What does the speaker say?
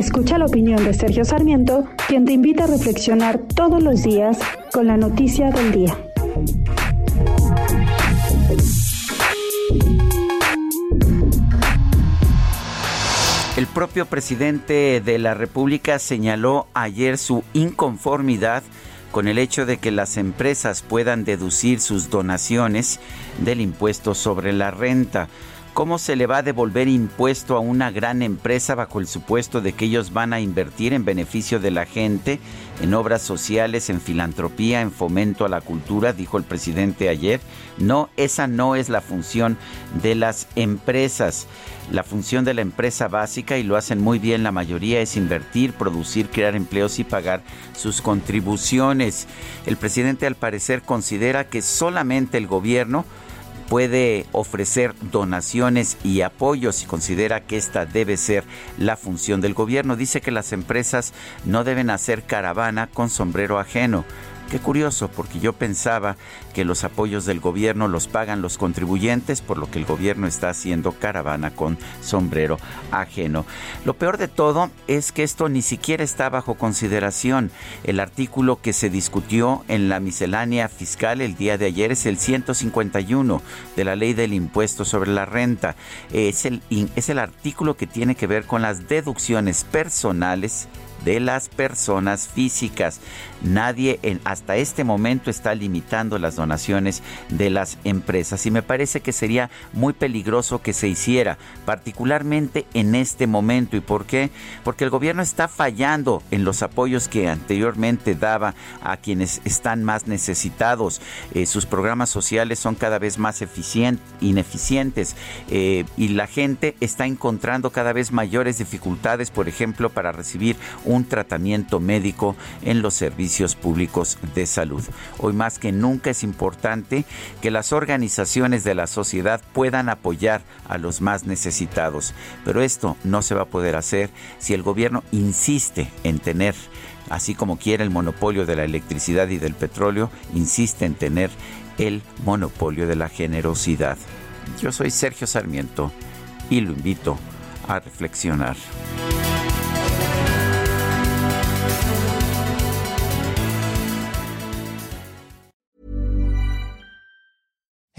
Escucha la opinión de Sergio Sarmiento, quien te invita a reflexionar todos los días con la noticia del día. El propio presidente de la República señaló ayer su inconformidad con el hecho de que las empresas puedan deducir sus donaciones del impuesto sobre la renta. ¿Cómo se le va a devolver impuesto a una gran empresa bajo el supuesto de que ellos van a invertir en beneficio de la gente, en obras sociales, en filantropía, en fomento a la cultura? Dijo el presidente ayer. No, esa no es la función de las empresas. La función de la empresa básica, y lo hacen muy bien la mayoría, es invertir, producir, crear empleos y pagar sus contribuciones. El presidente al parecer considera que solamente el gobierno puede ofrecer donaciones y apoyos y considera que esta debe ser la función del gobierno. Dice que las empresas no deben hacer caravana con sombrero ajeno. Qué curioso, porque yo pensaba que los apoyos del gobierno los pagan los contribuyentes, por lo que el gobierno está haciendo caravana con sombrero ajeno. Lo peor de todo es que esto ni siquiera está bajo consideración. El artículo que se discutió en la miscelánea fiscal el día de ayer es el 151 de la ley del impuesto sobre la renta. Es el, es el artículo que tiene que ver con las deducciones personales de las personas físicas. Nadie hasta este momento está limitando las donaciones de las empresas y me parece que sería muy peligroso que se hiciera, particularmente en este momento. ¿Y por qué? Porque el gobierno está fallando en los apoyos que anteriormente daba a quienes están más necesitados. Eh, sus programas sociales son cada vez más ineficientes eh, y la gente está encontrando cada vez mayores dificultades, por ejemplo, para recibir un tratamiento médico en los servicios públicos de salud. Hoy más que nunca es importante que las organizaciones de la sociedad puedan apoyar a los más necesitados, pero esto no se va a poder hacer si el gobierno insiste en tener así como quiere el monopolio de la electricidad y del petróleo, insiste en tener el monopolio de la generosidad. Yo soy Sergio Sarmiento y lo invito a reflexionar.